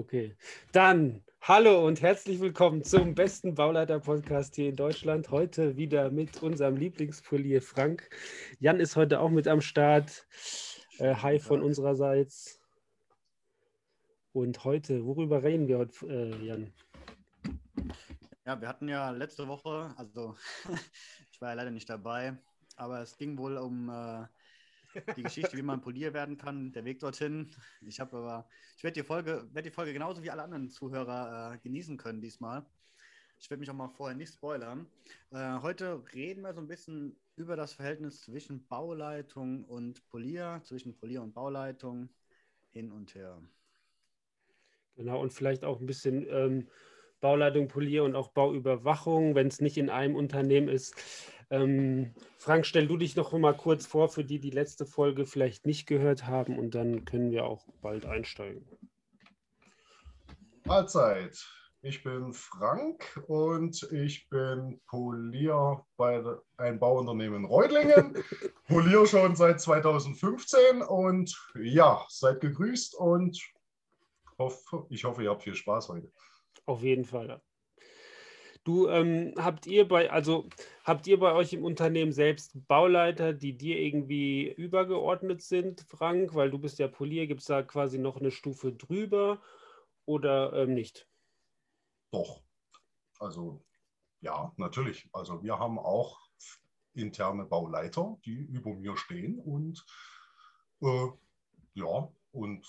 Okay. Dann hallo und herzlich willkommen zum besten Bauleiter-Podcast hier in Deutschland. Heute wieder mit unserem Lieblingspolier Frank. Jan ist heute auch mit am Start. Äh, hi von unsererseits. Und heute, worüber reden wir heute, äh, Jan? Ja, wir hatten ja letzte Woche, also ich war ja leider nicht dabei, aber es ging wohl um äh, die Geschichte, wie man Polier werden kann, der Weg dorthin. Ich habe aber, ich werde die Folge, werde die Folge genauso wie alle anderen Zuhörer äh, genießen können diesmal. Ich werde mich auch mal vorher nicht spoilern. Äh, heute reden wir so ein bisschen über das Verhältnis zwischen Bauleitung und Polier, zwischen Polier und Bauleitung hin und her. Genau, und vielleicht auch ein bisschen ähm, Bauleitung, Polier und auch Bauüberwachung, wenn es nicht in einem Unternehmen ist. Ähm, Frank, stell du dich noch mal kurz vor, für die die letzte Folge vielleicht nicht gehört haben und dann können wir auch bald einsteigen. Mahlzeit, ich bin Frank und ich bin Polier bei einem Bauunternehmen in Reutlingen. Polier schon seit 2015 und ja, seid gegrüßt und ich hoffe, ihr habt viel Spaß heute. Auf jeden Fall. Du ähm, habt ihr bei, also habt ihr bei euch im Unternehmen selbst Bauleiter, die dir irgendwie übergeordnet sind, Frank? Weil du bist ja Polier, gibt es da quasi noch eine Stufe drüber oder ähm, nicht? Doch. Also ja, natürlich. Also wir haben auch interne Bauleiter, die über mir stehen und äh, ja, und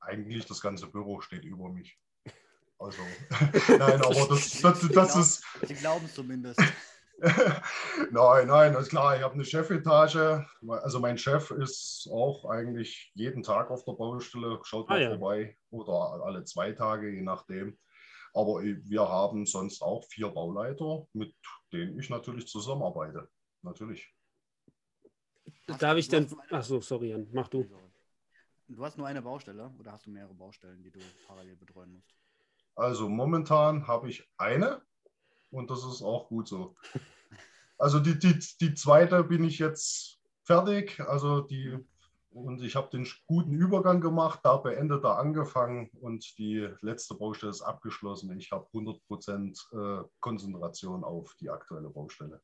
eigentlich das ganze Büro steht über mich. Also, nein, aber das, das, das ist. Sie glauben zumindest. nein, nein, das ist klar. Ich habe eine Chefetage. Also mein Chef ist auch eigentlich jeden Tag auf der Baustelle, schaut mal ah, ja. vorbei oder alle zwei Tage, je nachdem. Aber wir haben sonst auch vier Bauleiter, mit denen ich natürlich zusammenarbeite. Natürlich. Darf ich denn. Achso, sorry, Jan, mach du. Du hast nur eine Baustelle oder hast du mehrere Baustellen, die du parallel betreuen musst? Also momentan habe ich eine und das ist auch gut so. Also die, die, die zweite bin ich jetzt fertig. Also die und ich habe den guten Übergang gemacht, da beendet er angefangen und die letzte Baustelle ist abgeschlossen. Ich habe 100% äh, Konzentration auf die aktuelle Baustelle.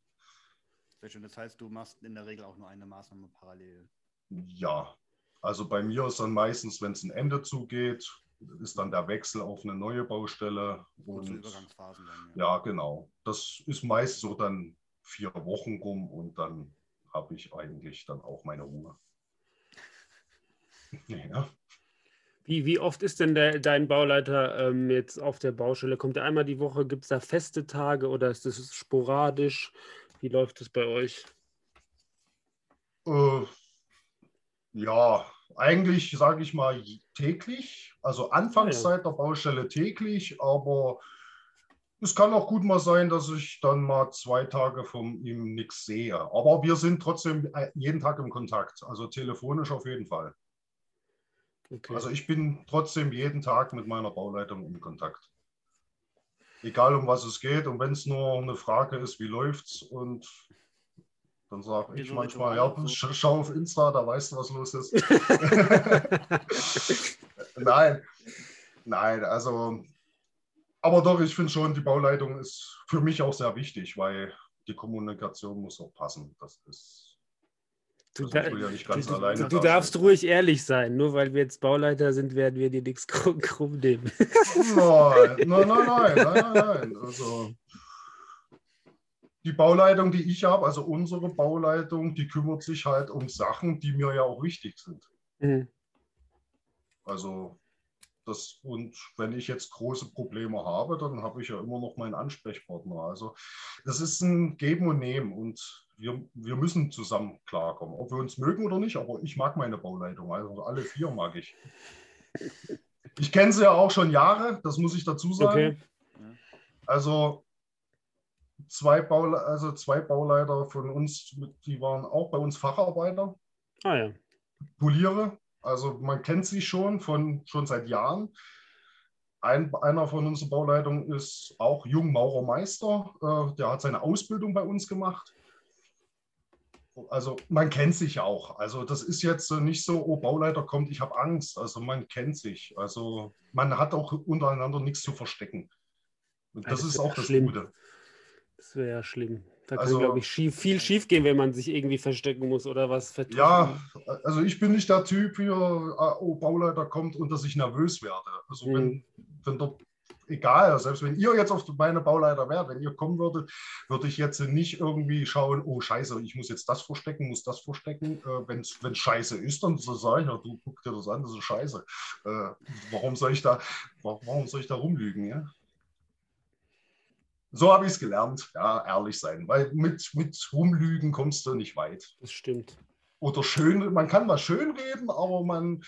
Sehr schön. Das heißt, du machst in der Regel auch nur eine Maßnahme parallel. Ja, also bei mir ist dann meistens, wenn es ein Ende zugeht, ist dann der Wechsel auf eine neue Baustelle. Und, Übergangsphasen dann, ja. ja, genau. Das ist meist so dann vier Wochen rum und dann habe ich eigentlich dann auch meine Ruhe. ja. Wie, wie oft ist denn der, dein Bauleiter ähm, jetzt auf der Baustelle? Kommt er einmal die Woche? Gibt es da feste Tage oder ist das sporadisch? Wie läuft es bei euch? Äh, ja, eigentlich sage ich mal täglich, also Anfangszeit der Baustelle täglich, aber es kann auch gut mal sein, dass ich dann mal zwei Tage von ihm nichts sehe. Aber wir sind trotzdem äh, jeden Tag im Kontakt, also telefonisch auf jeden Fall. Okay. Also ich bin trotzdem jeden Tag mit meiner Bauleitung in Kontakt. Egal um was es geht und wenn es nur eine Frage ist, wie läuft's und dann sage ich manchmal, ja, schau auf Insta, da weißt du, was los ist. nein, nein, also, aber doch, ich finde schon, die Bauleitung ist für mich auch sehr wichtig, weil die Kommunikation muss auch passen. Das ist. Du, da, ja du, du darfst ruhig ehrlich sein. Nur weil wir jetzt Bauleiter sind, werden wir dir nichts krumm nehmen. Nein, nein, nein, nein, nein, nein. Also, die Bauleitung, die ich habe, also unsere Bauleitung, die kümmert sich halt um Sachen, die mir ja auch wichtig sind. Mhm. Also das, und wenn ich jetzt große Probleme habe, dann habe ich ja immer noch meinen Ansprechpartner. Also das ist ein Geben und Nehmen und wir, wir müssen zusammen klarkommen, ob wir uns mögen oder nicht, aber ich mag meine Bauleitung, also alle vier mag ich. Ich kenne sie ja auch schon Jahre, das muss ich dazu sagen. Okay. Also zwei, Baule also zwei Bauleiter von uns, die waren auch bei uns Facharbeiter. Ah ja. Poliere. Also man kennt sie schon von schon seit Jahren. Ein, einer von unserer Bauleitung ist auch Jungmaurermeister. Äh, der hat seine Ausbildung bei uns gemacht. also man kennt sich auch. Also das ist jetzt nicht so, oh, Bauleiter kommt, ich habe Angst. Also man kennt sich. Also man hat auch untereinander nichts zu verstecken. Und das, das ist auch das schlimm. Gute. Das wäre ja schlimm. Da Also- kann, glaube ich, schief, viel schief gehen, wenn man sich irgendwie verstecken muss oder was vertuschen Ja, also ich bin nicht der Typ hier, ah, oh, Bauleiter kommt und dass ich nervös werde. Also Mhm. wenn, wenn der, egal, selbst wenn ihr jetzt auf meine Bauleiter wärt, wenn ihr kommen würdet, würde ich jetzt nicht irgendwie schauen, oh scheiße, ich muss jetzt das verstecken, muss das verstecken. Äh, wenn es scheiße ist, dann so sage ich, ja, du guck dir das an, das ist scheiße. Äh, warum soll ich da, wa- warum soll ich da rumlügen, ja? So habe ich es gelernt, ja, ehrlich sein. Weil mit, mit Rumlügen kommst du nicht weit Das stimmt. oder schön, man kann mal schön reden, aber man,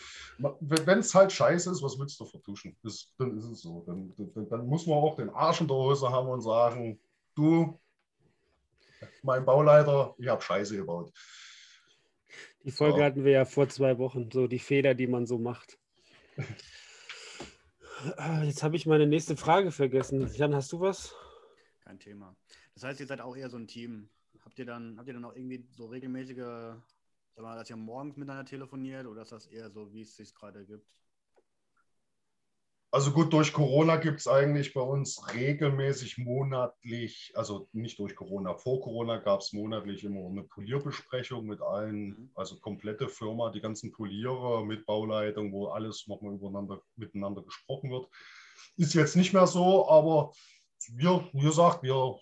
wenn es halt scheiße ist, was willst du vertuschen? Das, dann ist es so. Dann, dann, dann muss man auch den Arsch in der Hose haben und sagen, du, mein Bauleiter, ich habe Scheiße gebaut. Die Folge So. hatten wir ja vor zwei Wochen, so die Fehler, die man so macht. Ah, Jetzt habe ich meine nächste Frage vergessen. Jan, hast du was? Kein Thema. Das heißt, ihr seid auch eher so ein Team. Habt ihr dann, habt ihr dann auch irgendwie so regelmäßige, sag mal, dass ihr morgens miteinander telefoniert oder ist das eher so, wie es sich gerade gibt? Also gut, durch Corona gibt es eigentlich bei uns regelmäßig monatlich, also nicht durch Corona, vor Corona gab es monatlich immer eine Polierbesprechung mit allen, Mhm. also komplette Firma, die ganzen Polierer mit Bauleitung, wo alles nochmal übereinander, miteinander gesprochen wird. Ist jetzt nicht mehr so, aber wir, wie gesagt, wir,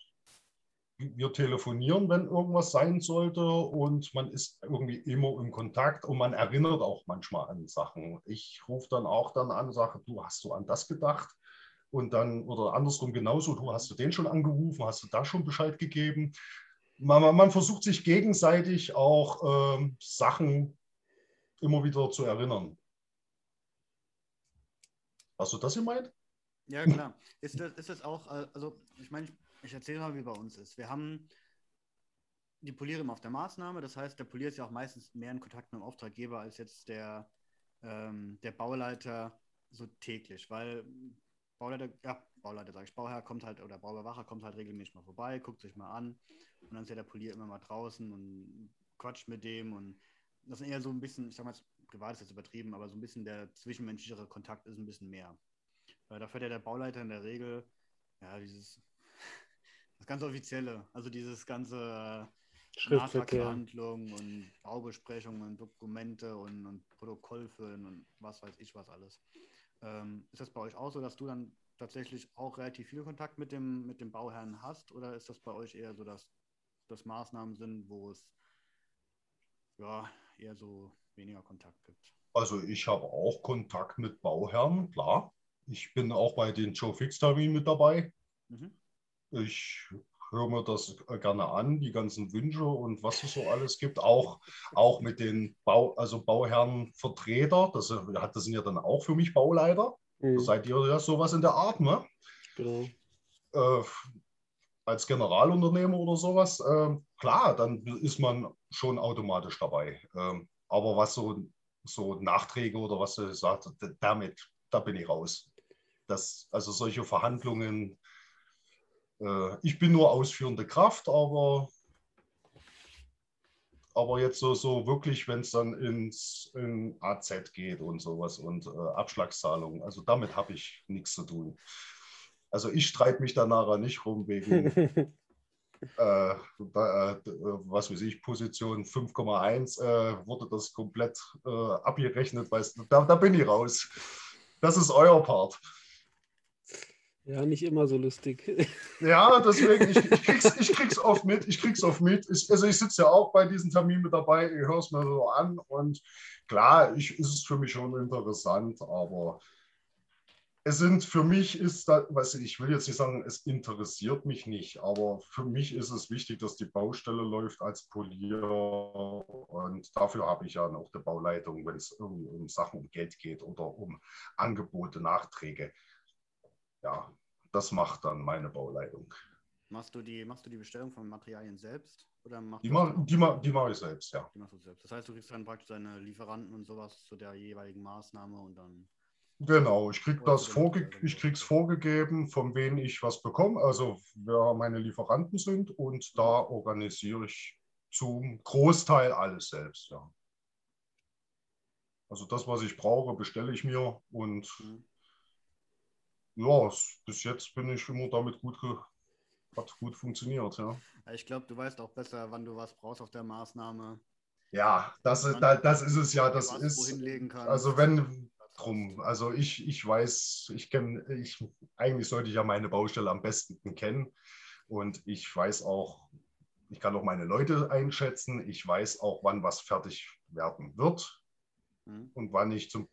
wir telefonieren, wenn irgendwas sein sollte und man ist irgendwie immer im Kontakt und man erinnert auch manchmal an Sachen. Ich rufe dann auch dann an, sage, du hast du an das gedacht? Und dann, oder andersrum genauso, du hast du den schon angerufen, hast du da schon Bescheid gegeben? Man, man- versucht sich gegenseitig auch ähm, Sachen immer wieder zu erinnern. Hast du das gemeint? Ja, klar. Ist das, ist das auch, äh, also ich meine, ich, ich erzähle mal, wie bei uns ist. Wir haben die Poliere immer auf der Maßnahme, das heißt, der Polier ist ja auch meistens mehr in Kontakt mit dem Auftraggeber als jetzt der, ähm, der Bauleiter so täglich, weil Bauleiter, ja, Bauleiter sage ich, Bauherr kommt halt oder Bauüberwacher kommt halt regelmäßig mal vorbei, guckt sich mal an und dann ist ja der Polier immer mal draußen und quatscht mit dem und das ist eher so ein bisschen, ich sag mal, privat ist jetzt übertrieben, aber so ein bisschen der zwischenmenschlichere Kontakt ist ein bisschen mehr. Weil da fährt ja der Bauleiter in der Regel, ja, dieses, das ganze Offizielle, also dieses ganze Schriftverkehr. Nachtragsverhandlungen und Baubesprechungen und Dokumente und, und Protokoll führen und was weiß ich was alles. Ähm, ist das bei euch auch so, dass du dann tatsächlich auch relativ viel Kontakt mit dem, mit dem Bauherrn hast oder ist das bei euch eher so, dass das Maßnahmen sind, wo es ja eher so weniger Kontakt gibt? Also ich habe auch Kontakt mit Bauherren, klar. Ich bin auch bei den Joe Fix Terminen mit dabei. Mhm. Ich höre mir das gerne an, die ganzen Wünsche und was es so alles gibt. Auch, auch mit den Bau, also Bauherrenvertreter, das, das sind ja dann auch für mich Bauleiter. Mhm, Seid ihr ja sowas in der Art, ne? genau. Äh, als Generalunternehmer oder sowas, äh, klar, dann ist man schon automatisch dabei. Ähm, aber was so, so Nachträge oder was du sagst, damit, da bin ich raus. Das, also solche Verhandlungen, äh, ich bin nur ausführende Kraft, aber, aber jetzt so, so wirklich, wenn es dann ins in AZ geht und sowas und äh, Abschlagszahlungen, also damit habe ich nichts zu tun. Also ich streite mich da nachher nicht rum wegen, äh, da, äh, was weiß ich, Position 5,1 äh, wurde das komplett äh, abgerechnet, weißt du, da, da bin ich raus. Das ist euer Part. Ja, nicht immer so lustig. Ja, deswegen, ich, ich, krieg's, ich krieg's oft mit, ich krieg's oft mit. Ich, also ich sitze ja auch bei diesem Termin mit dabei, ich höre es mir so an und klar, ich, ist es für mich schon interessant, aber es sind für mich ist da, was ich will jetzt nicht sagen, es interessiert mich nicht, aber für mich ist es wichtig, dass die Baustelle läuft als Polier und dafür habe ich ja noch die Bauleitung, wenn es irgendwie um Sachen um Geld geht oder um Angebote, Nachträge. Ja, das macht dann meine Bauleitung. Machst du die, machst du die Bestellung von Materialien selbst oder machst Die mache ma, die mach ich selbst, ja. Die machst du selbst. Das heißt, du kriegst dann praktisch deine Lieferanten und sowas zu der jeweiligen Maßnahme und dann. Genau, ich krieg das vorge ich krieg's vorgegeben, von wem ich was bekomme, also wer meine Lieferanten sind und da organisiere ich zum Großteil alles selbst, ja. Also das, was ich brauche, bestelle ich mir und mhm. Ja, bis jetzt bin ich immer damit gut, hat gut funktioniert, ja. Ich glaube, du weißt auch besser, wann du was brauchst auf der Maßnahme. Ja, das ist, das ist es ja. Das ist, also wenn drum, also ich, ich weiß, ich kenne, ich, eigentlich sollte ich ja meine Baustelle am besten kennen und ich weiß auch, ich kann auch meine Leute einschätzen, ich weiß auch, wann was fertig werden wird mhm. und wann ich zum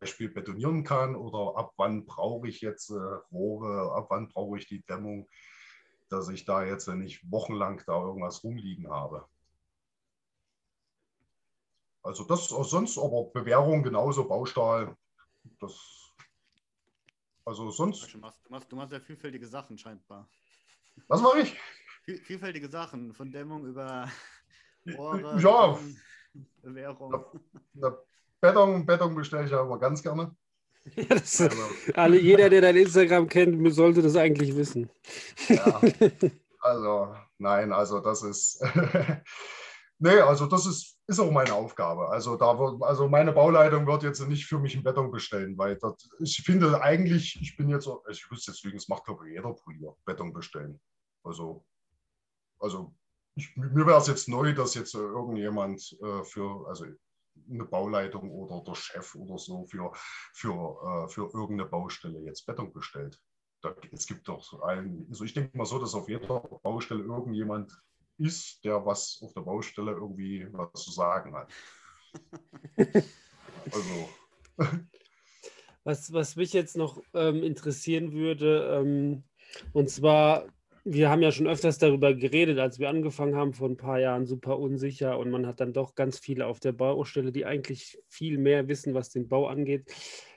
Beispiel betonieren kann oder ab wann brauche ich jetzt äh, Rohre, ab wann brauche ich die Dämmung, dass ich da jetzt nicht wochenlang da irgendwas rumliegen habe. Also das sonst aber Bewährung genauso, Baustahl. Das, also sonst. Du machst, du, machst, du machst ja vielfältige Sachen scheinbar. Was mache ich? Viel, vielfältige Sachen, von Dämmung über Rohre, ja. Bewährung. Na, Beton, Beton bestelle ich ja immer ganz gerne. Ja, das, also, alle, jeder, der dein Instagram kennt, sollte das eigentlich wissen. Ja, also, nein, also das ist. nee, also das ist ist auch meine Aufgabe. Also, da wird, also meine Bauleitung wird jetzt nicht für mich einen Beton bestellen, weil das, ich finde eigentlich, ich bin jetzt, ich wüsste jetzt lügen, es macht glaube ich jeder Polier, Beton bestellen. Also, also ich, mir wäre es jetzt neu, dass jetzt irgendjemand äh, für, also eine Bauleitung oder der Chef oder so für, für, äh, für irgendeine Baustelle jetzt Beton bestellt. Da, es gibt doch einen, also ich denke mal so, dass auf jeder Baustelle irgendjemand ist, der was auf der Baustelle irgendwie was zu sagen hat. also. Was, was mich jetzt noch ähm, interessieren würde, ähm, und zwar, wir haben ja schon öfters darüber geredet, als wir angefangen haben vor ein paar Jahren, super unsicher und man hat dann doch ganz viele auf der Baustelle, die eigentlich viel mehr wissen, was den Bau angeht.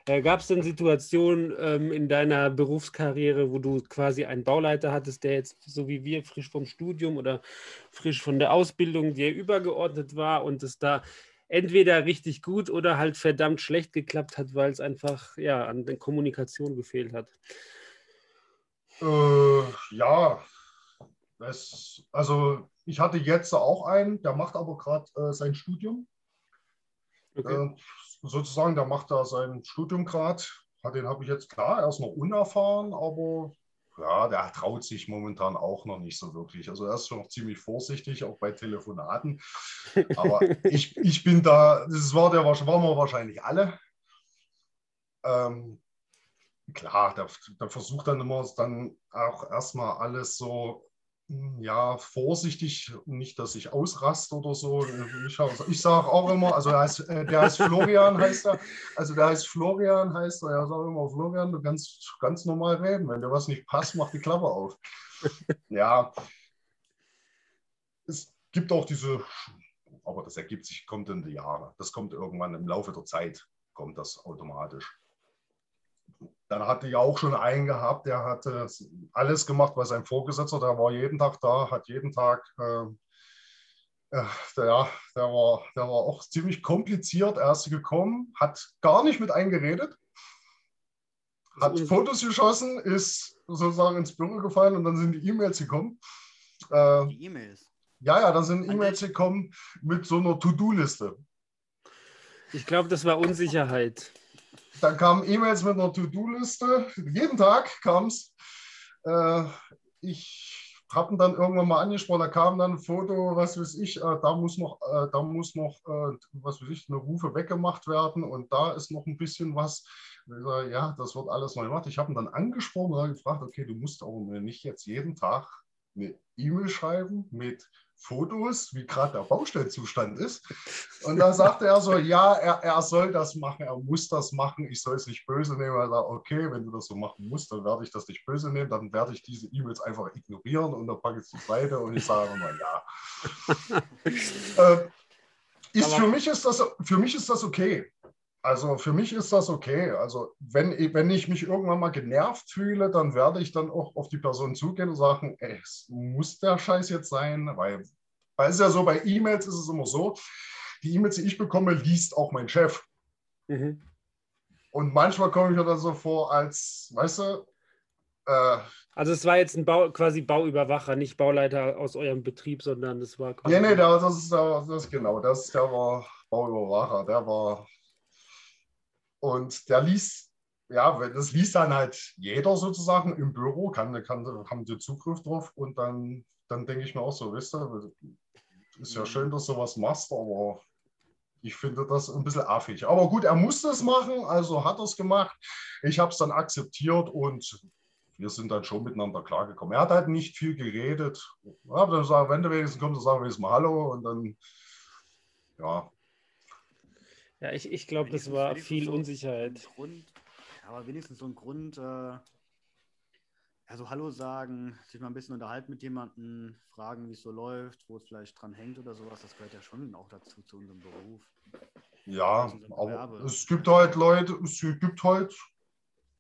Äh, Gab es denn Situationen ähm, in deiner Berufskarriere, wo du quasi einen Bauleiter hattest, der jetzt so wie wir frisch vom Studium oder frisch von der Ausbildung dir übergeordnet war und es da entweder richtig gut oder halt verdammt schlecht geklappt hat, weil es einfach ja, an der Kommunikation gefehlt hat? Äh, ja, das, also ich hatte jetzt auch einen, der macht aber gerade äh, sein Studium. Okay. Äh, sozusagen, der macht da sein Studium gerade. Den habe ich jetzt klar, er ist noch unerfahren, aber ja, der traut sich momentan auch noch nicht so wirklich. Also er ist schon noch ziemlich vorsichtig, auch bei Telefonaten. Aber ich, ich bin da, das war der, waren wir wahrscheinlich alle. Ähm, klar, der, der versucht dann immer dann auch erstmal alles so ja, vorsichtig, nicht, dass ich ausraste oder so. Ich, ich sage auch immer, also der heißt, äh, der heißt Florian, heißt er. Also der heißt Florian, heißt er. Er sagt immer, Florian, du kannst ganz normal reden. Wenn dir was nicht passt, mach die Klappe auf. Ja, es gibt auch diese, aber das ergibt sich, kommt in die Jahre. Das kommt irgendwann im Laufe der Zeit, kommt das automatisch dann hatte ich auch schon einen gehabt, der hatte alles gemacht, was ein Vorgesetzter, der war jeden Tag da, hat jeden Tag, äh, äh, der, der, war, der war auch ziemlich kompliziert. Er ist gekommen, hat gar nicht mit eingeredet, hat Fotos geschossen, ist sozusagen ins Büro gefallen und dann sind die E-Mails gekommen. Äh, die E-Mails? Ja, ja, dann sind E-Mails gekommen mit so einer To-Do-Liste. Ich glaube, das war Unsicherheit. Dann kamen E-Mails mit einer To-Do-Liste. Jeden Tag kam es. Äh, ich habe ihn dann irgendwann mal angesprochen. Da kam dann ein Foto, was weiß ich, äh, da muss noch, äh, da muss noch, äh, was weiß ich, eine Rufe weggemacht werden und da ist noch ein bisschen was. Sage, ja, das wird alles neu gemacht. Ich habe ihn dann angesprochen und gefragt, okay, du musst aber nicht jetzt jeden Tag eine E-Mail schreiben mit Fotos, wie gerade der Baustellzustand ist. Und da sagte er so, ja, er, er soll das machen, er muss das machen, ich soll es nicht böse nehmen. Er sagt, okay, wenn du das so machen musst, dann werde ich das nicht böse nehmen, dann werde ich diese E-Mails einfach ignorieren und dann packe ich es zur Seite und ich sage immer, ja. äh, ist, für, mich ist das, für mich ist das okay. Also für mich ist das okay. Also wenn, wenn ich mich irgendwann mal genervt fühle, dann werde ich dann auch auf die Person zugehen und sagen, ey, es muss der Scheiß jetzt sein, weil, weil es ist ja so, bei E-Mails ist es immer so, die E-Mails, die ich bekomme, liest auch mein Chef. Mhm. Und manchmal komme ich mir dann so vor, als, weißt du, Äh, Also es war jetzt ein Bau, quasi Bauüberwacher, nicht Bauleiter aus eurem Betrieb, sondern das war quasi. nee, nee, das ist das ist genau, das, der war Bauüberwacher, der war. Und der ließ, ja, das liest dann halt jeder sozusagen im Büro, kann, kann, haben die Zugriff drauf und dann, dann denke ich mir auch so, wisst ihr, ist ja schön, dass du was machst, aber ich finde das ein bisschen affig. Aber gut, er musste es machen, also hat er es gemacht. Ich habe es dann akzeptiert und wir sind dann schon miteinander klargekommen. Er hat halt nicht viel geredet. Ja, dann sagen, wenn du wenigstens kommst, dann sagen wir wenigstens mal Hallo und dann, ja, Ja, ich, ich glaube, das war viel so Unsicherheit. Grund, aber wenigstens so ein Grund, äh, ja, so Hallo sagen, sich mal ein bisschen unterhalten mit jemandem, fragen, wie es so läuft, wo es vielleicht dran hängt oder sowas, das gehört ja schon auch dazu, zu unserem Beruf. Ja, aber es gibt halt Leute, es gibt halt,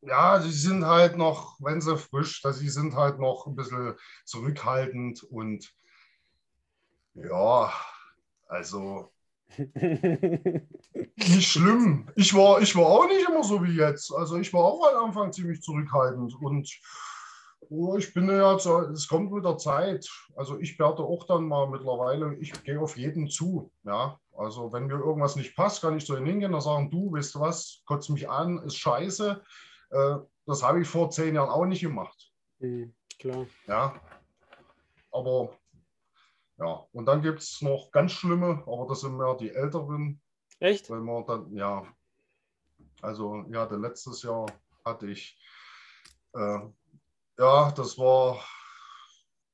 ja, die sind halt noch, wenn sie frisch, dass sie sind halt noch ein bisschen zurückhaltend und ja, also nicht schlimm. Ich war, ich war auch nicht immer so wie jetzt. Also ich war auch am Anfang ziemlich zurückhaltend und oh, ich bin ja, so, es kommt mit der Zeit. Also ich werde auch dann mal mittlerweile, ich gehe auf jeden zu. Ja, also wenn mir irgendwas nicht passt, kann ich zu ihnen hingehen und sagen, du, weißt du was, kotzt mich an, ist scheiße. Äh, das habe ich vor zehn Jahren auch nicht gemacht. Hm, Klar. Ja, aber ja, und dann gibt es noch ganz schlimme, aber das sind mehr die Älteren, Echt? wenn man dann, ja, also ja, der letztes Jahr hatte ich, äh, ja, das war,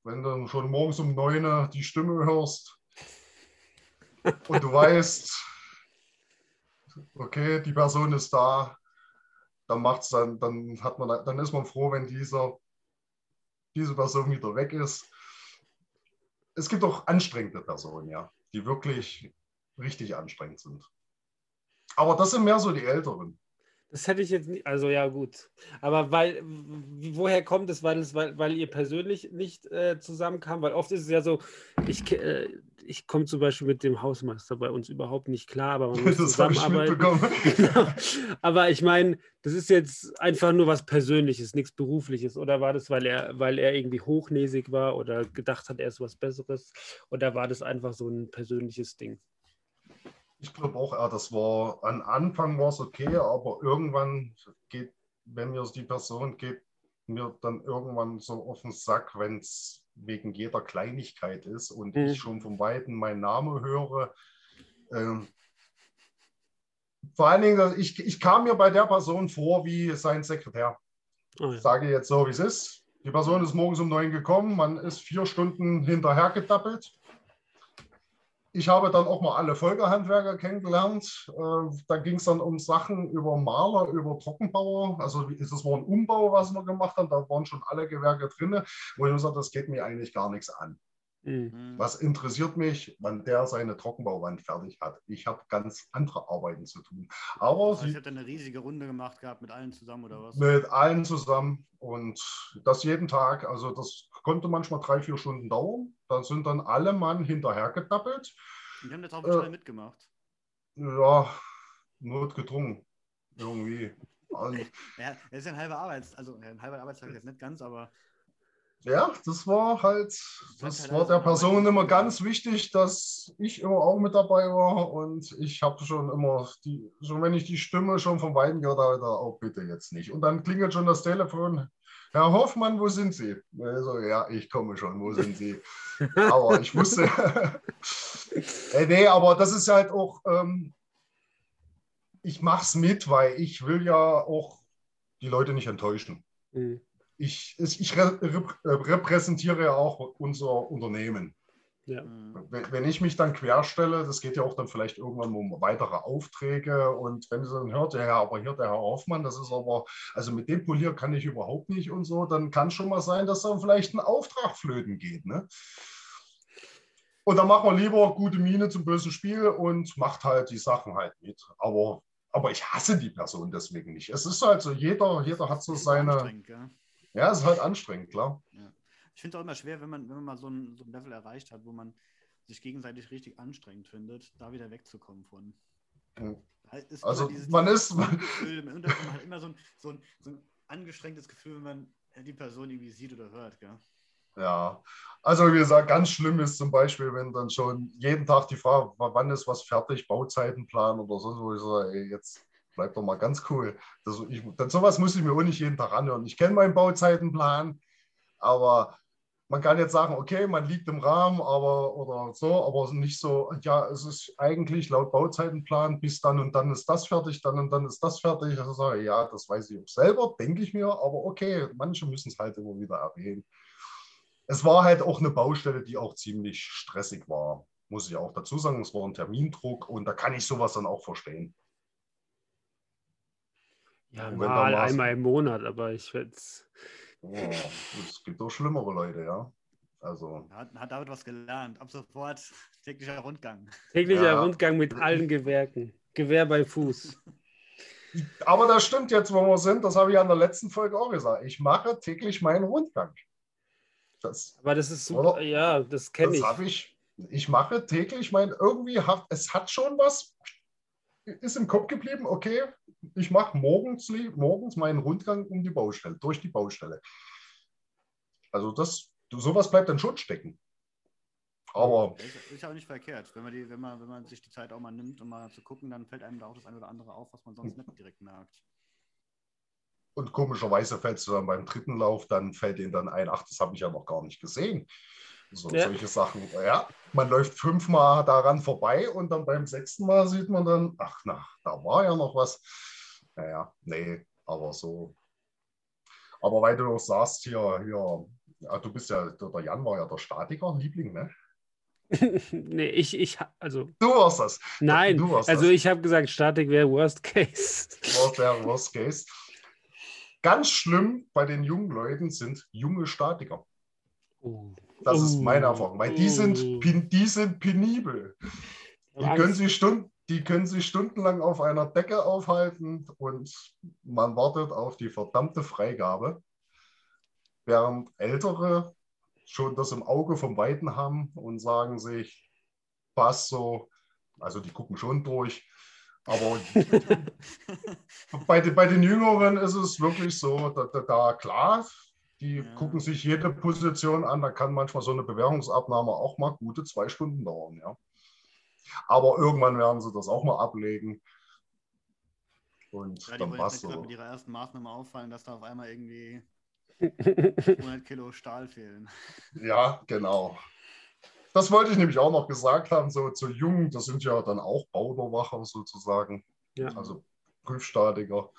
wenn du schon morgens um neun die Stimme hörst und du weißt, okay, die Person ist da, dann macht's dann, dann hat man, dann ist man froh, wenn dieser, diese Person wieder weg ist. Es gibt auch anstrengende Personen, ja, die wirklich richtig anstrengend sind. Aber das sind mehr so die Älteren. Das hätte ich jetzt nicht, also ja, gut. Aber weil, woher kommt es? Weil, weil, weil ihr persönlich nicht äh, zusammenkam? Weil oft ist es ja so, ich, äh, ich komme zum Beispiel mit dem Hausmeister bei uns überhaupt nicht klar, aber man muss Das ich zusammenarbeiten. mitbekommen. Genau. Aber ich meine, das ist jetzt einfach nur was Persönliches, nichts Berufliches. Oder war das, weil er, weil er irgendwie hochnäsig war oder gedacht hat, er ist was Besseres? Oder war das einfach so ein persönliches Ding? Ich glaube auch, ja, das war, am Anfang war es okay, aber irgendwann geht, wenn mir die Person geht, mir dann irgendwann so auf den Sack, wenn es wegen jeder Kleinigkeit ist und Mhm. ich schon vom Weiten meinen Namen höre. Ähm, vor allen Dingen, ich, ich kam mir bei der Person vor wie sein Sekretär. Oh, ja. sage jetzt so, wie es ist. Die Person ist morgens um neun gekommen, man ist vier Stunden hinterher gedappelt. Ich habe dann auch mal alle Folgehandwerker kennengelernt. Äh, Da ging es dann um Sachen über Maler, über Trockenbauer. Also das war ein Umbau, was wir gemacht haben. Da waren schon alle Gewerke drin, wo ich gesagt habe, das geht mir eigentlich gar nichts an. Mhm. Hm. Was interessiert mich, wann der seine Trockenbauwand fertig hat? Ich habe ganz andere Arbeiten zu tun. Aber Das heißt, sie, ihr habt eine riesige Runde gemacht gehabt mit allen zusammen oder was? mit allen zusammen und das jeden Tag. Also das konnte manchmal drei, vier Stunden dauern. Da sind dann alle Mann hinterhergedappelt. Die haben das auch Äh, mitgemacht. Ja, notgedrungen irgendwie. Und Ja, das ist ja ein halber Arbeits, also ein halber Arbeitstag jetzt nicht ganz, aber ja, das war halt, das halt war der Person immer ganz wichtig, dass ich immer auch mit dabei war. Und ich habe schon immer, die, schon wenn ich die Stimme schon vom Weiten gehört habe, da auch bitte jetzt nicht. Und dann klingelt schon das Telefon. Herr Hoffmann, wo sind Sie? Also, ja, ich komme schon, wo sind Sie? aber ich wusste. äh, nee, aber das ist halt auch, ähm, ich mache es mit, weil ich will ja auch die Leute nicht enttäuschen. Mhm. Ich, ich äh, repräsentiere ja auch unser Unternehmen. Ja. Wenn ich mich dann querstelle, das geht ja auch dann vielleicht irgendwann um weitere Aufträge und wenn sie dann hört, ja, ja, aber hier der Herr Hoffmann, das ist aber, also mit dem Polier kann ich überhaupt nicht und so, dann kann schon mal sein, dass dann vielleicht ein Auftrag flöten geht. Ne? Und dann macht man lieber gute Miene zum bösen Spiel und macht halt die Sachen halt mit. Aber, aber ich hasse die Person deswegen nicht. Es ist halt so, jeder, jeder hat so seine, gell? Ja, es ist halt anstrengend, klar. Ich finde es auch immer schwer, wenn man, wenn man mal so ein, so ein Level erreicht hat, wo man sich gegenseitig richtig anstrengend findet, da wieder wegzukommen von. Mhm. Da ist Also man ist- Gefühl, im Hintergrund hat immer so ein, so, ein, so ein angestrengtes Gefühl, wenn man die Person irgendwie sieht oder hört, gell? Ja, also wie gesagt, ganz schlimm ist zum Beispiel, wenn dann schon jeden Tag die Frage, wann ist was fertig, Bauzeitenplan oder so, wo ich sage, ey, jetzt bleib doch mal ganz cool. Das, ich, dann sowas muss ich mir auch nicht jeden Tag anhören. Ich kenne meinen Bauzeitenplan, aber man kann jetzt sagen, okay, man liegt im Rahmen, aber oder so, aber nicht so, ja, es ist eigentlich laut Bauzeitenplan, bis dann und dann ist das fertig, dann und dann ist das fertig. Also ja, das weiß ich auch selber, denke ich mir, aber okay, manche müssen es halt immer wieder erwähnen. Es war halt auch eine Baustelle, die auch ziemlich stressig war, muss ich auch dazu sagen. Es war ein Termindruck und da kann ich sowas dann auch verstehen. Ja, mal einmal im Monat, aber ich werde es. Oh, es gibt auch schlimmere Leute, ja. Also. Hat, hat David was gelernt. Ab sofort täglicher Rundgang. Täglicher ja. Rundgang mit allen Gewerken. Gewehr bei Fuß. Aber das stimmt jetzt, wo wir sind. Das habe ich an der letzten Folge auch gesagt. Ich mache täglich meinen Rundgang. Das, Aber das ist super. Oder? Ja, das kenne ich. Das habe ich. Ich mache täglich mein. Irgendwie hat es hat schon was. Ist im Kopf geblieben. Okay, ich mache morgens, morgens meinen Rundgang um die Baustelle, durch die Baustelle. Also das, sowas bleibt dann schon stecken. Aber. Das ist ja auch nicht verkehrt. Wenn man, die, wenn, man, wenn man sich die Zeit auch mal nimmt, um mal zu gucken, dann fällt einem da auch das eine oder andere auf, was man sonst nicht direkt merkt. Und komischerweise fällt es dann beim dritten Lauf, dann fällt ihnen dann ein, ach, das habe ich ja noch gar nicht gesehen. So, ja. Solche Sachen. Ja, man läuft fünfmal daran vorbei und dann beim sechsten Mal sieht man dann, ach na, da war ja noch was. Naja, nee, aber so. Aber weil du sagst hier, hier, ja, du bist ja, der Jan war ja der Statiker-Liebling, ne? nee, ich, ich, also. Du warst das. Nein, du warst also das. ich habe gesagt, Statik wäre Worst Case. Worst wäre Worst Case. Ganz schlimm bei den jungen Leuten sind junge Statiker. Oh. Das oh. ist meine Erfahrung, weil die, sind, oh. die sind penibel. Die können sich Stunden, die können sich stundenlang auf einer Decke aufhalten und man wartet auf die verdammte Freigabe. Während Ältere schon das im Auge vom Weiten haben und sagen sich, passt so, also die gucken schon durch. Aber bei, den, bei den Jüngeren ist es wirklich so, da, da, da klar, die ja. gucken sich jede Position an, da kann manchmal so eine Bewährungsabnahme auch mal gute zwei Stunden dauern, ja. Aber irgendwann werden sie das auch mal ablegen. Und ja, dann passt es. mit ihrer ersten Maßnahme auffallen, dass da auf einmal irgendwie 100 Kilo Stahl fehlen. Ja, genau. Das wollte ich nämlich auch noch gesagt haben, so zu Jungen, das sind ja dann auch Bauüberwacher sozusagen, ja. also Prüfstatiker.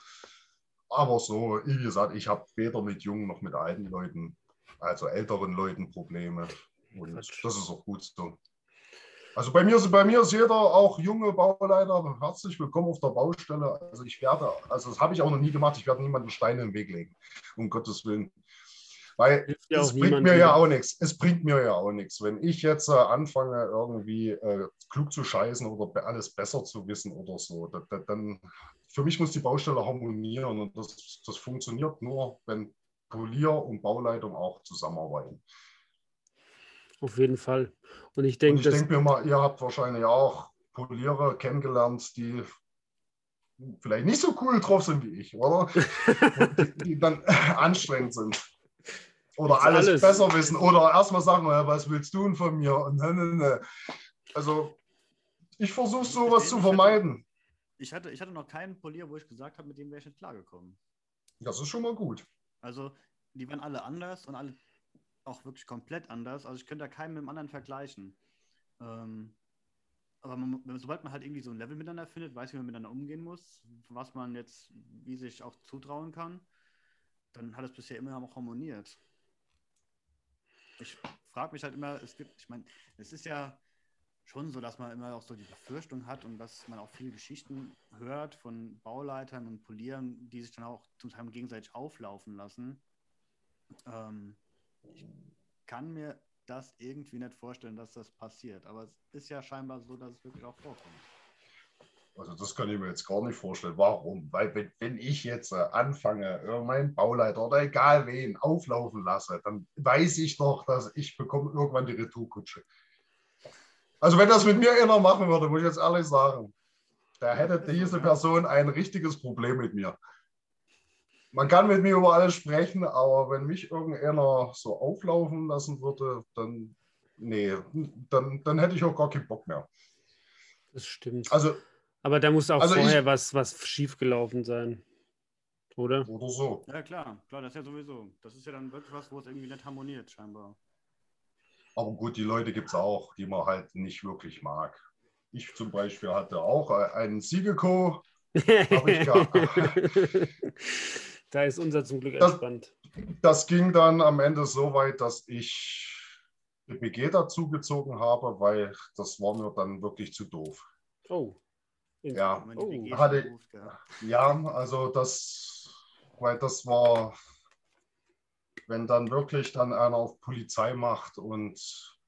Aber so, wie gesagt, ich habe weder mit jungen noch mit alten Leuten, also älteren Leuten Probleme. Und das ist auch gut so. Also bei mir, bei mir ist jeder, auch junge Bauleiter, herzlich willkommen auf der Baustelle. Also ich werde, also das habe ich auch noch nie gemacht, ich werde niemanden Steine im Weg legen, um Gottes Willen. Weil ja es bringt mir ja auch nichts. Es bringt mir ja auch nichts. Wenn ich jetzt äh, anfange, irgendwie äh, klug zu scheißen oder alles besser zu wissen oder so, da, da, dann für mich muss die Baustelle harmonieren und das, das funktioniert nur, wenn Polier und Bauleitung auch zusammenarbeiten. Auf jeden Fall. Und ich denke, ich denke mir mal, ihr habt wahrscheinlich auch Polierer kennengelernt, die vielleicht nicht so cool drauf sind wie ich, oder? die, die, dann anstrengend sind. Oder alles, alles, besser wissen. Oder erstmal sagen, was willst du denn von mir? Und ne, ne, ne. Also, ich versuche sowas zu vermeiden. Ich hatte, ich hatte noch keinen Polier, wo ich gesagt habe, mit dem wäre ich nicht klargekommen. Das ist schon mal gut. Also, die waren alle anders und alle auch wirklich komplett anders. Also ich könnte da keinen mit dem anderen vergleichen. Ähm, aber man, sobald man halt irgendwie so ein Level miteinander findet, weiß, wie man miteinander umgehen muss, was man jetzt, wie sich auch zutrauen kann, dann hat es bisher immer auch harmoniert. Ich frage mich halt immer, es gibt, ich meine, es ist ja schon so, dass man immer auch so die Befürchtung hat und dass man auch viele Geschichten hört von Bauleitern und Polieren, die sich dann auch zum Teil gegenseitig auflaufen lassen. Ähm, ich kann mir das irgendwie nicht vorstellen, dass das passiert. Aber es ist ja scheinbar so, dass es wirklich auch vorkommt. Also das kann ich mir jetzt gar nicht vorstellen. Warum? Weil wenn, wenn ich jetzt äh, anfange, meinen Bauleiter oder egal wen auflaufen lasse, dann weiß ich doch, dass ich bekomme irgendwann die Retourkutsche. Also wenn das mit mir einer machen würde, muss ich jetzt ehrlich sagen, da hätte diese Person ein richtiges Problem mit mir. man kann mit mir über alles sprechen, aber wenn mich irgendeiner so auflaufen lassen würde, dann, nee, dann, dann hätte ich auch gar keinen Bock mehr. Das stimmt. Also, Aber da muss auch Also vorher ich- was, was schiefgelaufen sein. Oder? oder so. Ja, klar, klar, das ist ja sowieso. Das ist ja dann wirklich was, wo es irgendwie nicht harmoniert, scheinbar. Aber gut, die Leute gibt es auch, die man halt nicht wirklich mag. Ich zum Beispiel hatte auch einen Siegeco. Hab ich gehabt. da ist unser zum Glück Das- entspannt. Das ging dann am Ende so weit, dass ich die BG dazu gezogen habe, weil das war mir dann wirklich zu doof. Oh. Ja, Oh, hatte- ja. Ja, also das, weil das war, wenn dann wirklich dann einer auf Polizei macht und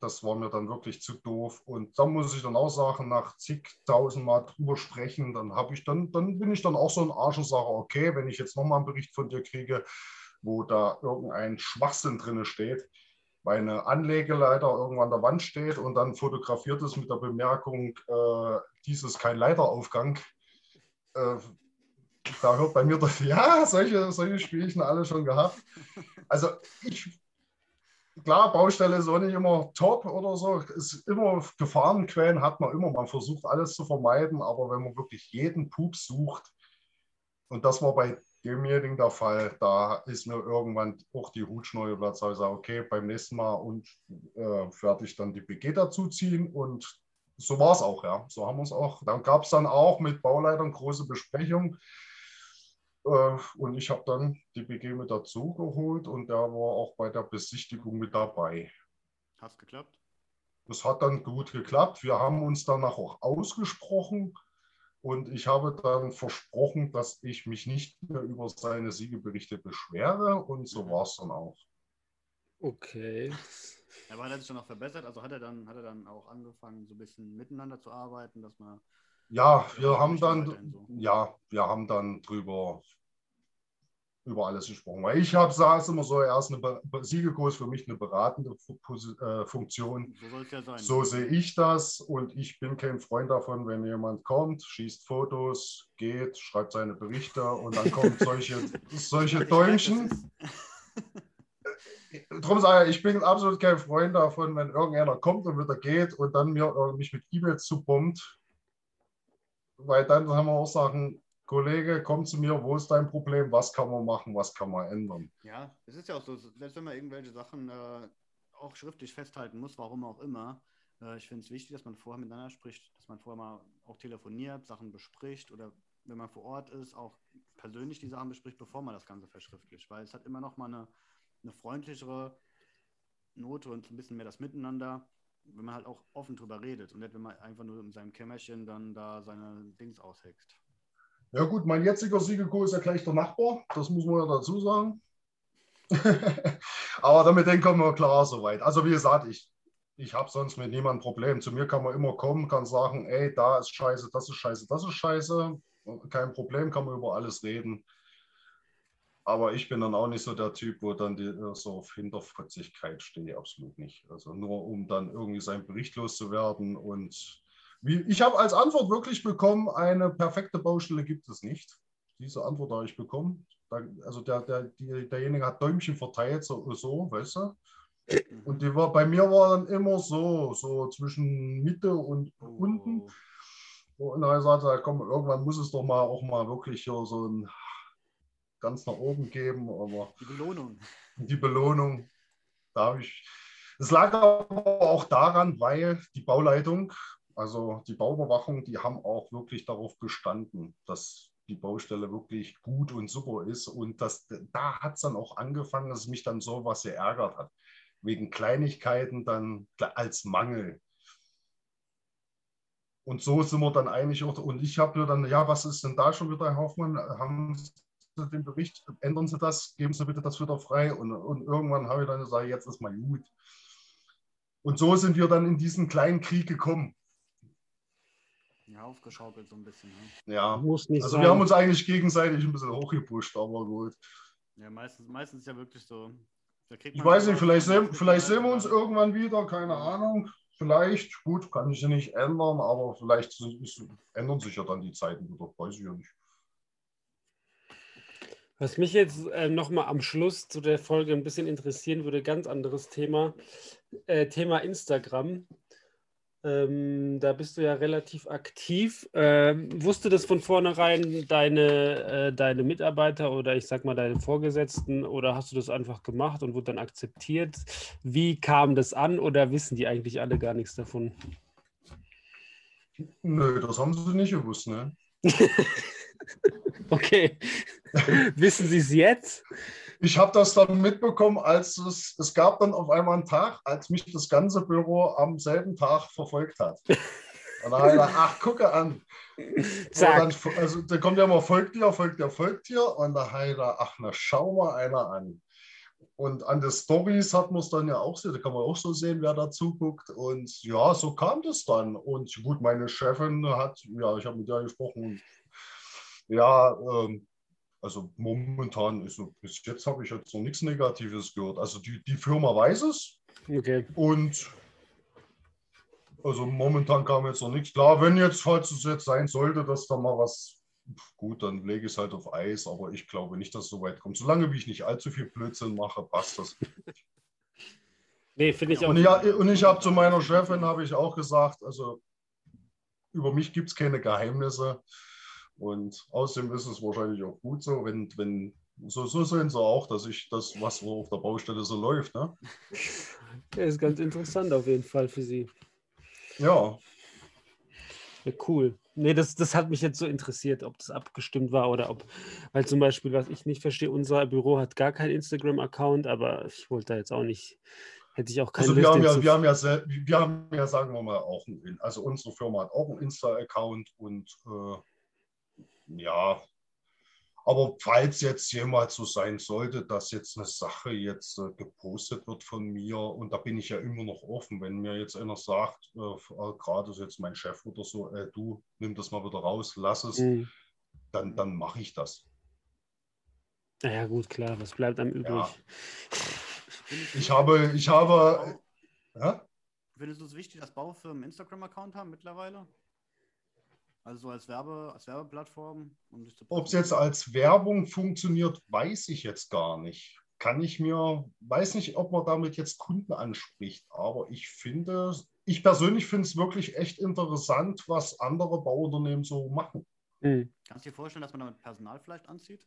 das war mir dann wirklich zu doof. Und da muss ich dann auch sagen, nach zigtausend Mal drüber sprechen, dann habe ich dann, dann bin ich dann auch so ein Arsch und sage, okay, wenn ich jetzt nochmal einen Bericht von dir kriege, wo da irgendein Schwachsinn drin steht, weil eine Anlegeleiter irgendwann an der Wand steht und dann fotografiert ist mit der Bemerkung, äh, dies ist kein Leiteraufgang. Äh, da hört bei mir das, ja, solche, solche Spielchen alle schon gehabt. Also ich, klar, Baustelle ist auch nicht immer top oder so. Ist immer Gefahrenquellen hat man immer. Man versucht alles zu vermeiden, aber wenn man wirklich jeden Pups sucht, und das war bei demjenigen der Fall, da ist mir irgendwann auch die Hutschneue Platz. Sage, okay, beim nächsten Mal und äh, fertig dann die BG dazu ziehen und so war es auch, ja. So haben wir es auch. Dann gab es dann auch mit Bauleitern große Besprechung. Äh, und ich habe dann die BG mit dazu geholt und der war auch bei der Besichtigung mit dabei. Hat's geklappt? Das hat dann gut geklappt. Wir haben uns danach auch ausgesprochen und ich habe dann versprochen, dass ich mich nicht mehr über seine Siegeberichte beschwere und so war es dann auch. Okay. Aber hat er sich dann auch verbessert? Also hat er dann, hat er dann auch angefangen, so ein bisschen miteinander zu arbeiten, dass man. Ja, wir haben dann, so. ja, wir haben dann drüber über alles gesprochen. Weil ich habe, es immer so, er ist eine ist für mich eine beratende äh, Funktion. So ja sein. So sehe ich das und ich bin kein Freund davon, wenn jemand kommt, schießt Fotos, geht, schreibt seine Berichte und dann kommen solche, solche Däumchen. Darum sage ich, ich bin absolut kein Freund davon, wenn irgendeiner kommt und wieder geht und dann mir, äh, mich mit E-Mails zubombt. Weil dann haben wir auch sagen, Kollege, komm zu mir, wo ist dein Problem, was kann man machen, was kann man ändern. Ja, es ist ja auch so, selbst wenn man irgendwelche Sachen äh, auch schriftlich festhalten muss, warum auch immer, äh, ich finde es wichtig, dass man vorher miteinander spricht, dass man vorher mal auch telefoniert, Sachen bespricht oder wenn man vor Ort ist, auch persönlich die Sachen bespricht, bevor man das Ganze verschriftlicht, weil es hat immer noch mal eine, eine freundlichere Note und ein bisschen mehr das Miteinander, wenn man halt auch offen drüber redet und nicht, wenn man einfach nur in seinem Kämmerchen dann da seine Dings aushext. Ja gut, mein jetziger Siegelko ist ja gleich der Nachbar, das muss man ja dazu sagen. Aber damit den kommen wir klar soweit. Also wie gesagt, ich, ich habe sonst mit niemandem Problem. Zu mir kann man immer kommen, kann sagen, ey, da ist scheiße, das ist scheiße, das ist scheiße. Kein Problem, kann man über alles reden. Aber ich bin dann auch nicht so der Typ, wo dann die, äh, so auf Hinterfotzigkeit stehe, absolut nicht. Also nur um dann irgendwie seinen Bericht loszuwerden. Und wie, ich habe als Antwort wirklich bekommen, eine perfekte Baustelle gibt es nicht. Diese Antwort habe ich bekommen. Also der, der, die, derjenige hat Däumchen verteilt, so, so, weißt du? Und die war, bei mir war dann immer so, so zwischen Mitte und unten. Oh. Und dann habe ich gesagt, komm, irgendwann muss es doch mal auch mal wirklich hier so ein ganz nach oben geben. Aber Die Belohnung. die Belohnung, da habe ich. Es lag aber auch daran, weil die Bauleitung, also die Bauüberwachung, die haben auch wirklich darauf bestanden, dass die Baustelle wirklich gut und super ist. Und das, da hat es dann auch angefangen, dass es mich dann so was geärgert hat. Wegen Kleinigkeiten dann als Mangel. Und so sind wir dann eigentlich auch. Und ich habe mir dann, ja, was ist denn da schon wieder, Herr Hoffmann? Haben Sie den Bericht, ändern Sie das, geben Sie bitte das wieder frei. Und, und irgendwann habe ich dann gesagt, jetzt ist mal gut. Und so sind wir dann in diesen kleinen Krieg gekommen. Ja, aufgeschaukelt so ein bisschen. Ne? Ja. Muss nicht Also sein. wir haben uns eigentlich gegenseitig ein bisschen hochgepusht, aber gut. Ja, meistens, meistens ist ja wirklich so. da kriegt Ich weiß nicht, vielleicht sehen, vielleicht sehen wir uns irgendwann wieder, keine Ahnung. Vielleicht, gut, kann ich sie nicht ändern, aber vielleicht ändern sich ja dann die Zeiten wieder, weiß ich ja nicht. Was mich jetzt äh, nochmal am Schluss zu der Folge ein bisschen interessieren würde, ganz anderes Thema. Äh, Thema Instagram. Ähm, da bist du ja relativ aktiv. Ähm, wusste das von vornherein deine, äh, deine Mitarbeiter oder ich sag mal deine Vorgesetzten oder hast du das einfach gemacht und wurde dann akzeptiert? Wie kam das an oder wissen die eigentlich alle gar nichts davon? Nö, das haben sie nicht gewusst, ne? okay. Wissen Sie es jetzt? Ich habe das dann mitbekommen, als es, es gab dann auf einmal einen Tag, als mich das ganze Büro am selben Tag verfolgt hat. Und dann habe ich gedacht, ach, gucke an. Dann, also da kommt ja immer, folgt dir, folgt dir, folgt dir. Und da habe ich gedacht, ach, na, schau mal einer an. Und an den Stories hat man es dann ja auch sehen, da kann man auch so sehen, wer da zuguckt. Und ja, so kam das dann. Und gut, meine Chefin hat, ja, ich habe mit der gesprochen. Ja, ähm, also momentan ist so, bis jetzt habe ich jetzt noch nichts Negatives gehört. Also die, die Firma weiß es. Okay. Und also momentan kam jetzt noch nichts. Klar, wenn jetzt, falls es jetzt sein sollte, dass da mal was, gut, dann lege ich es halt auf Eis, aber ich glaube nicht, dass es so weit kommt. Solange wie ich nicht allzu viel Blödsinn mache, passt das. nee, finde ich auch. Und ich, und ich habe zu meiner Chefin, habe ich auch gesagt, also über mich gibt es keine Geheimnisse. Und außerdem ist es wahrscheinlich auch gut so, wenn, wenn so, so sehen sie auch, dass ich das, was so auf der Baustelle so läuft. Ne? Ja, ist ganz interessant auf jeden Fall für Sie. Ja. ja cool. Nee, das, das hat mich jetzt so interessiert, ob das abgestimmt war oder ob, weil zum Beispiel, was ich nicht verstehe, unser Büro hat gar keinen Instagram-Account, aber ich wollte da jetzt auch nicht, hätte ich auch keinen also wir haben, ja, wir, haben ja, wir haben ja, sagen wir mal, auch, ein, also unsere Firma hat auch einen Insta-Account und äh, ja, aber falls jetzt jemals so sein sollte, dass jetzt eine Sache jetzt äh, gepostet wird von mir, und da bin ich ja immer noch offen, wenn mir jetzt einer sagt, äh, äh gerade jetzt mein Chef oder so, äh, du nimm das mal wieder raus, lass es, mhm. dann, dann mache ich das. Naja, gut, klar, was bleibt einem übrig? Ja. Ich habe, ich habe. Ja? Findest du es wichtig, dass Baufirmen Instagram-Account haben mittlerweile? Also als, Werbe, als Werbeplattform? Um Ob es jetzt als Werbung funktioniert, weiß ich jetzt gar nicht. Kann ich mir, weiß nicht, ob man damit jetzt Kunden anspricht, aber ich finde, ich persönlich finde es wirklich echt interessant, was andere Bauunternehmen so machen. Mhm. Kannst du dir vorstellen, dass man damit Personal vielleicht anzieht?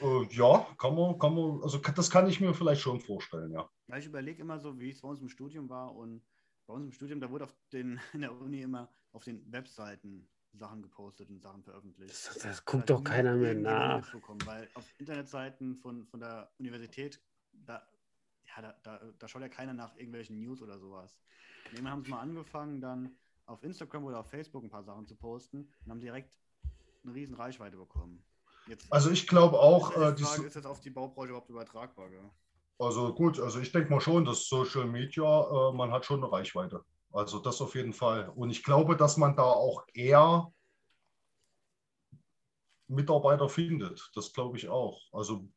Äh, ja, kann man, kann man, also das kann ich mir vielleicht schon vorstellen, ja. Weil ich überlege immer so, wie es bei uns im Studium war und bei uns im Studium, da wurde auf den, in der Uni immer auf den Webseiten Sachen gepostet und Sachen veröffentlicht. Das, das guckt doch keiner mehr nach. Weil auf Internetseiten von, von der Universität, da, ja, da, da, da schaut ja keiner nach irgendwelchen News oder sowas. Und haben sie mal angefangen, dann auf Instagram oder auf Facebook ein paar Sachen zu posten und haben direkt eine riesen Reichweite bekommen. Jetzt, also ich glaube auch, äh, die Frage, ist das auf die Baubranche überhaupt übertragbar? Gell? Also gut, also ich denke mal schon, dass Social Media, äh, man hat schon eine Reichweite. Also das auf jeden Fall. Und ich glaube, dass man da auch eher Mitarbeiter findet. Das glaube ich auch. Also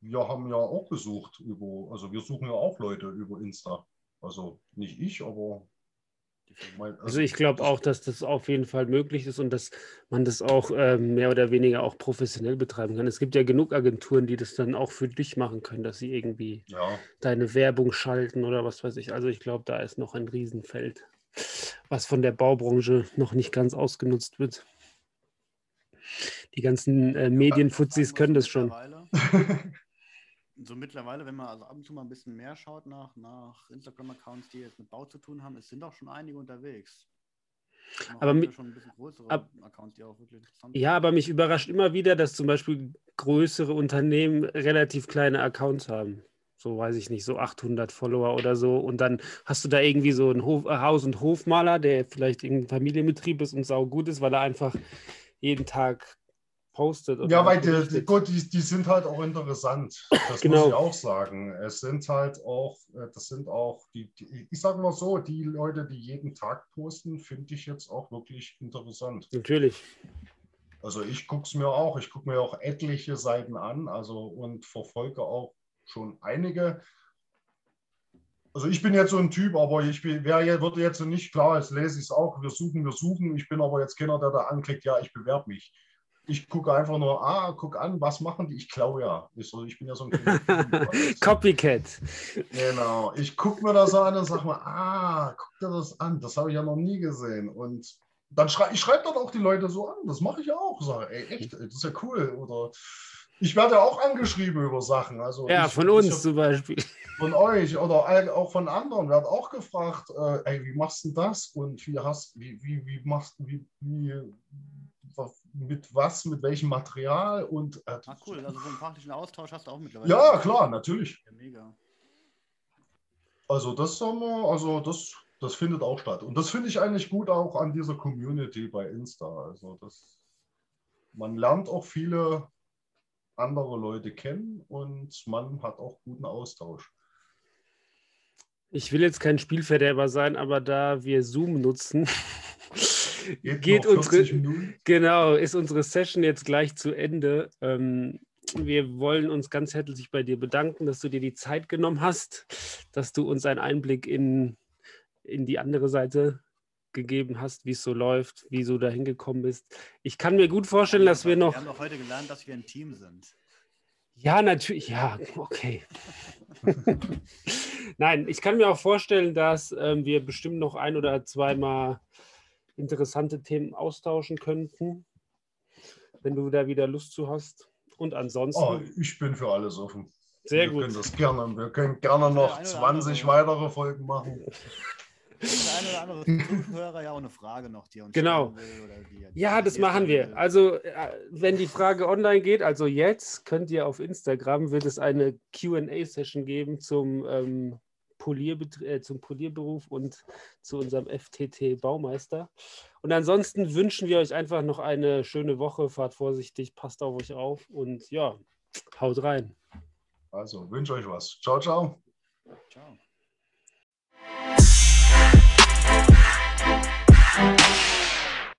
wir haben ja auch gesucht über, also wir suchen ja auch Leute über Insta. Also nicht ich, aber also, also ich glaube auch, dass das auf jeden Fall möglich ist und dass man das auch äh, mehr oder weniger auch professionell betreiben kann. Es gibt ja genug Agenturen, die das dann auch für dich machen können, dass sie irgendwie ja. deine Werbung schalten oder was weiß ich. Also ich glaube, da ist noch ein Riesenfeld, was von der Baubranche noch nicht ganz ausgenutzt wird. Die ganzen äh, Medienfuzis können das schon. So mittlerweile, wenn man also ab und zu mal ein bisschen mehr schaut nach, nach Instagram-Accounts, die jetzt mit Bau zu tun haben, es sind auch schon einige unterwegs. Aber mi ab, Accounts, ja, aber mich überrascht immer wieder, dass zum Beispiel größere Unternehmen relativ kleine Accounts haben. So weiß ich nicht, so 800 Follower oder so. Und dann hast du da irgendwie so einen Hof, Haus- und Hofmaler, der vielleicht irgendein Familienbetrieb ist und sau gut ist, weil er einfach jeden Tag postet. ja, weil die, gut, die, die, sind halt auch interessant. Das genau. muss ich auch sagen. Es sind halt auch, äh, das sind auch die, die ich sage mal so, die Leute, die jeden Tag posten, finde ich jetzt auch wirklich interessant. Natürlich. Also ich gucke es mir auch, ich gucke mir auch etliche Seiten an, also und verfolge auch schon einige. Also ich bin jetzt so ein Typ, aber ich bin, wer würde jetzt nicht klar, jetzt lese ich es auch, wir suchen, wir suchen. Ich bin aber jetzt keiner, der da anklickt, ja, ich bewerbe mich ich gucke einfach nur, ah, guck an, was machen die? Ich klaue ja. Ich, so, ich bin ja so ein Copycat. Genau. Ich gucke mir das an und sage mal, ah, guck dir das an. Das habe ich ja noch nie gesehen. Und dann schrei ich schreibe dann auch die Leute so an. Das mache ich ja auch. Sage, ey, echt, das ist ja cool. Oder ich werde ja auch angeschrieben über Sachen. Also ja, ich, von uns ja, zum Beispiel. Von euch oder auch von anderen wird auch gefragt, äh, ey, wie machst du das? Und wie hast, wie, wie, wie machst wie, wie, mit was, mit welchem Material und. Äh, ah, cool, also so einen fachlichen Austausch hast du auch mittlerweile. Ja, klar, natürlich. Ja, mega. Also das haben wir, also das, das findet auch statt. Und das finde ich eigentlich gut auch an dieser Community bei Insta. Also das, man lernt auch viele andere Leute kennen und man hat auch guten Austausch. Ich will jetzt kein Spielverderber sein, aber da wir Zoom nutzen, geht, geht unsere genau ist unsere Session jetzt gleich zu Ende. Ähm, wir wollen uns ganz herzlich bei dir bedanken, dass du dir die Zeit genommen hast, dass du uns einen Einblick in, in die andere Seite gegeben hast, wie es so läuft, wie du da hingekommen bist. Ich kann mir gut vorstellen, dass wir noch. Wir haben doch heute gelernt, dass wir ein Team sind. Ja, natürlich. Ja, okay. Nein, ich kann mir auch vorstellen, dass ähm, wir bestimmt noch ein oder zweimal interessante Themen austauschen könnten, wenn du da wieder Lust zu hast. Und ansonsten. Oh, ich bin für alles offen. Sehr wir gut. Können das gerne, wir können gerne noch 20 weitere Folgen machen. Der eine oder andere Zuhörer ja auch eine Frage noch, die uns Genau. Will, ja, das machen wir. Also, äh, wenn die Frage online geht, also jetzt könnt ihr auf Instagram, wird es eine QA-Session geben zum, ähm, äh, zum Polierberuf und zu unserem FTT Baumeister. Und ansonsten wünschen wir euch einfach noch eine schöne Woche. Fahrt vorsichtig, passt auf euch auf und ja, haut rein. Also, wünsche euch was. Ciao, ciao. Ciao.